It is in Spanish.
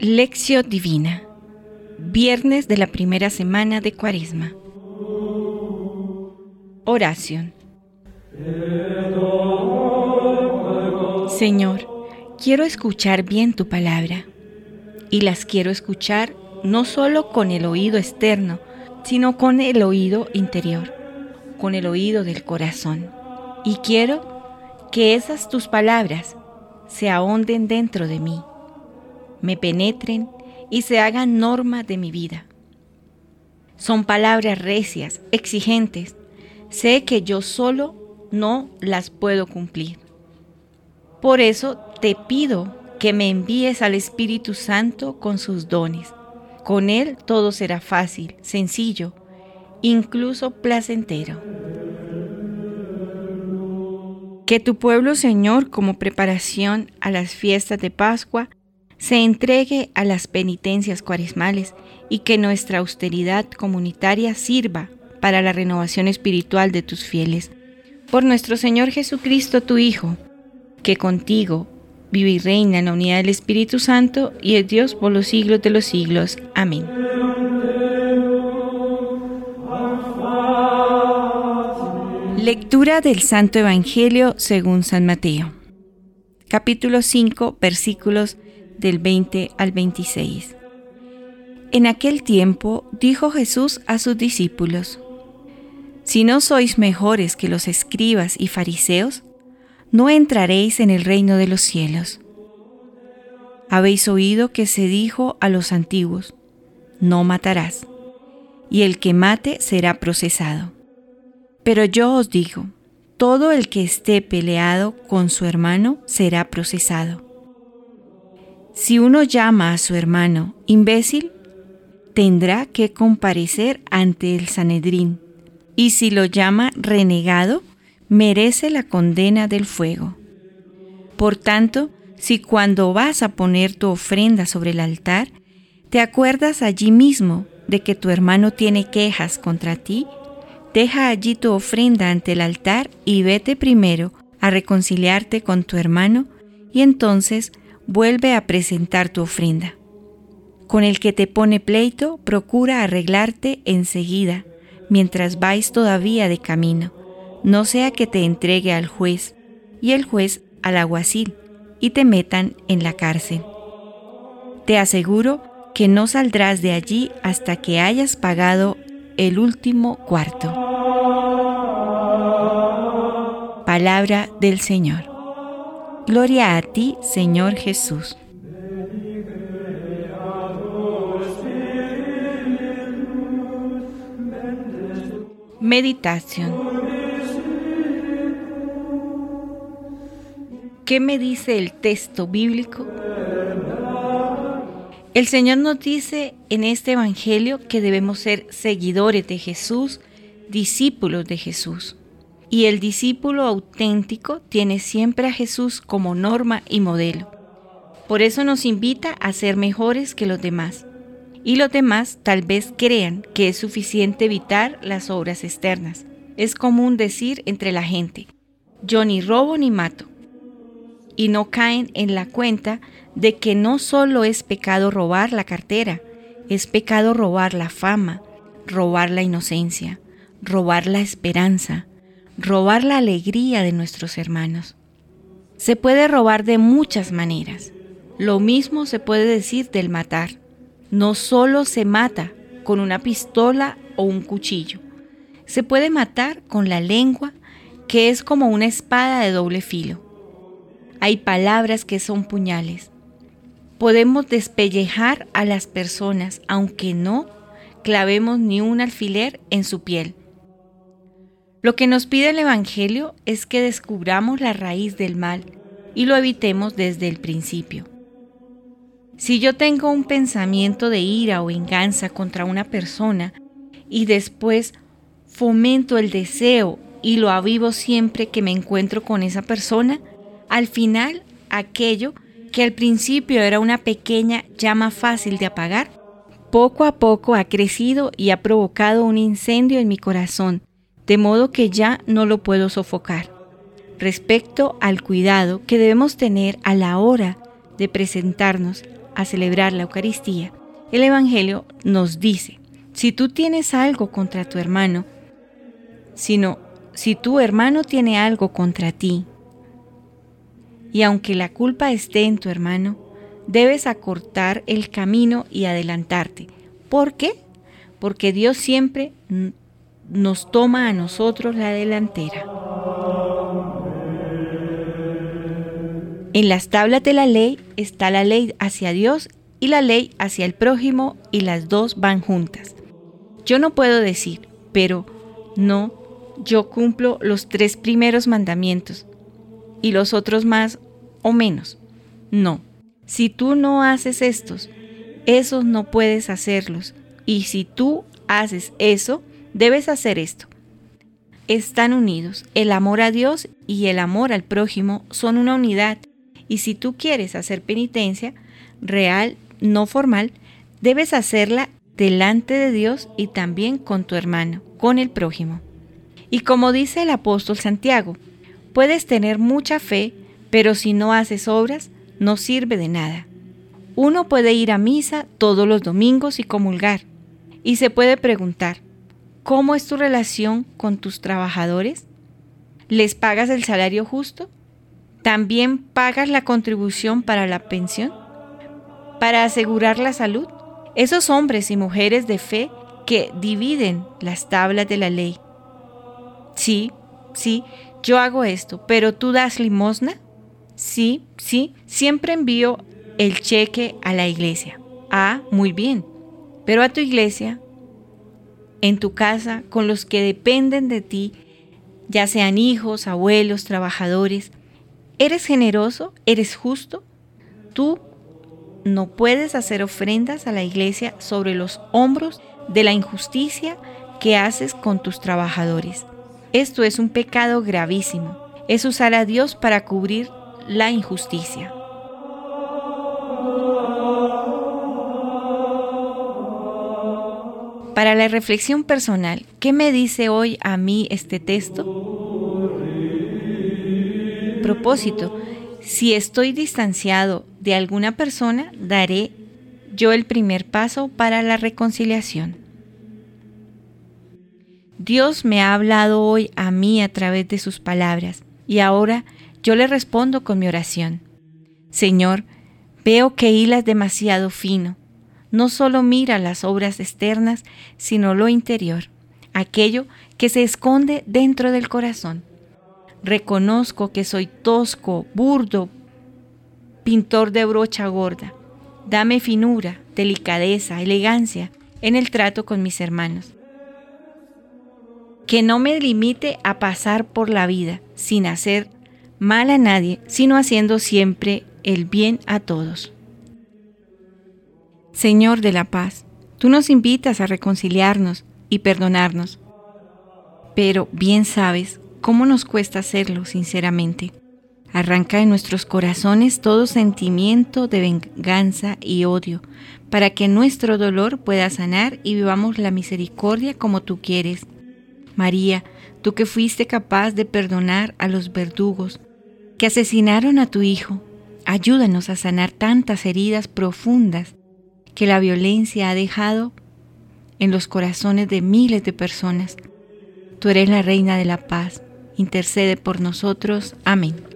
Lección Divina, viernes de la primera semana de Cuaresma. Oración. Señor, quiero escuchar bien tu palabra y las quiero escuchar no solo con el oído externo, sino con el oído interior, con el oído del corazón. Y quiero que esas tus palabras se ahonden dentro de mí, me penetren y se hagan norma de mi vida. Son palabras recias, exigentes. Sé que yo solo no las puedo cumplir. Por eso te pido que me envíes al Espíritu Santo con sus dones. Con Él todo será fácil, sencillo, incluso placentero. Que tu pueblo, Señor, como preparación a las fiestas de Pascua, se entregue a las penitencias cuaresmales y que nuestra austeridad comunitaria sirva para la renovación espiritual de tus fieles. Por nuestro Señor Jesucristo, tu Hijo, que contigo vive y reina en la unidad del Espíritu Santo y es Dios por los siglos de los siglos. Amén. Lectura del Santo Evangelio según San Mateo. Capítulo 5, versículos del 20 al 26. En aquel tiempo dijo Jesús a sus discípulos, Si no sois mejores que los escribas y fariseos, no entraréis en el reino de los cielos. Habéis oído que se dijo a los antiguos, no matarás, y el que mate será procesado. Pero yo os digo, todo el que esté peleado con su hermano será procesado. Si uno llama a su hermano imbécil, tendrá que comparecer ante el Sanedrín, y si lo llama renegado, merece la condena del fuego. Por tanto, si cuando vas a poner tu ofrenda sobre el altar, te acuerdas allí mismo de que tu hermano tiene quejas contra ti, deja allí tu ofrenda ante el altar y vete primero a reconciliarte con tu hermano y entonces vuelve a presentar tu ofrenda. Con el que te pone pleito, procura arreglarte enseguida, mientras vais todavía de camino no sea que te entregue al juez y el juez al alguacil y te metan en la cárcel. Te aseguro que no saldrás de allí hasta que hayas pagado el último cuarto. Palabra del Señor. Gloria a ti, Señor Jesús. Meditación ¿Qué me dice el texto bíblico? El Señor nos dice en este Evangelio que debemos ser seguidores de Jesús, discípulos de Jesús. Y el discípulo auténtico tiene siempre a Jesús como norma y modelo. Por eso nos invita a ser mejores que los demás. Y los demás tal vez crean que es suficiente evitar las obras externas. Es común decir entre la gente, yo ni robo ni mato y no caen en la cuenta de que no solo es pecado robar la cartera, es pecado robar la fama, robar la inocencia, robar la esperanza, robar la alegría de nuestros hermanos. Se puede robar de muchas maneras. Lo mismo se puede decir del matar. No solo se mata con una pistola o un cuchillo. Se puede matar con la lengua, que es como una espada de doble filo. Hay palabras que son puñales. Podemos despellejar a las personas, aunque no clavemos ni un alfiler en su piel. Lo que nos pide el Evangelio es que descubramos la raíz del mal y lo evitemos desde el principio. Si yo tengo un pensamiento de ira o venganza contra una persona y después fomento el deseo y lo avivo siempre que me encuentro con esa persona, al final, aquello que al principio era una pequeña llama fácil de apagar, poco a poco ha crecido y ha provocado un incendio en mi corazón, de modo que ya no lo puedo sofocar. Respecto al cuidado que debemos tener a la hora de presentarnos a celebrar la Eucaristía, el Evangelio nos dice, si tú tienes algo contra tu hermano, sino si tu hermano tiene algo contra ti, y aunque la culpa esté en tu hermano, debes acortar el camino y adelantarte. ¿Por qué? Porque Dios siempre nos toma a nosotros la delantera. En las tablas de la ley está la ley hacia Dios y la ley hacia el prójimo y las dos van juntas. Yo no puedo decir, pero no, yo cumplo los tres primeros mandamientos y los otros más o menos. No, si tú no haces estos, esos no puedes hacerlos. Y si tú haces eso, debes hacer esto. Están unidos. El amor a Dios y el amor al prójimo son una unidad. Y si tú quieres hacer penitencia real, no formal, debes hacerla delante de Dios y también con tu hermano, con el prójimo. Y como dice el apóstol Santiago, puedes tener mucha fe, pero si no haces obras, no sirve de nada. Uno puede ir a misa todos los domingos y comulgar, y se puede preguntar, ¿cómo es tu relación con tus trabajadores? ¿Les pagas el salario justo? ¿También pagas la contribución para la pensión? ¿Para asegurar la salud? Esos hombres y mujeres de fe que dividen las tablas de la ley. Sí, sí, yo hago esto, pero tú das limosna. Sí, sí, siempre envío el cheque a la iglesia. Ah, muy bien. Pero a tu iglesia, en tu casa, con los que dependen de ti, ya sean hijos, abuelos, trabajadores, ¿eres generoso? ¿Eres justo? Tú no puedes hacer ofrendas a la iglesia sobre los hombros de la injusticia que haces con tus trabajadores. Esto es un pecado gravísimo. Es usar a Dios para cubrir la injusticia. Para la reflexión personal, ¿qué me dice hoy a mí este texto? Propósito, si estoy distanciado de alguna persona, daré yo el primer paso para la reconciliación. Dios me ha hablado hoy a mí a través de sus palabras y ahora yo le respondo con mi oración. Señor, veo que hilas demasiado fino. No solo mira las obras externas, sino lo interior, aquello que se esconde dentro del corazón. Reconozco que soy tosco, burdo, pintor de brocha gorda. Dame finura, delicadeza, elegancia en el trato con mis hermanos. Que no me limite a pasar por la vida sin hacer mal a nadie, sino haciendo siempre el bien a todos. Señor de la paz, tú nos invitas a reconciliarnos y perdonarnos, pero bien sabes cómo nos cuesta hacerlo sinceramente. Arranca de nuestros corazones todo sentimiento de venganza y odio, para que nuestro dolor pueda sanar y vivamos la misericordia como tú quieres. María, tú que fuiste capaz de perdonar a los verdugos asesinaron a tu hijo, ayúdanos a sanar tantas heridas profundas que la violencia ha dejado en los corazones de miles de personas. Tú eres la reina de la paz. Intercede por nosotros. Amén.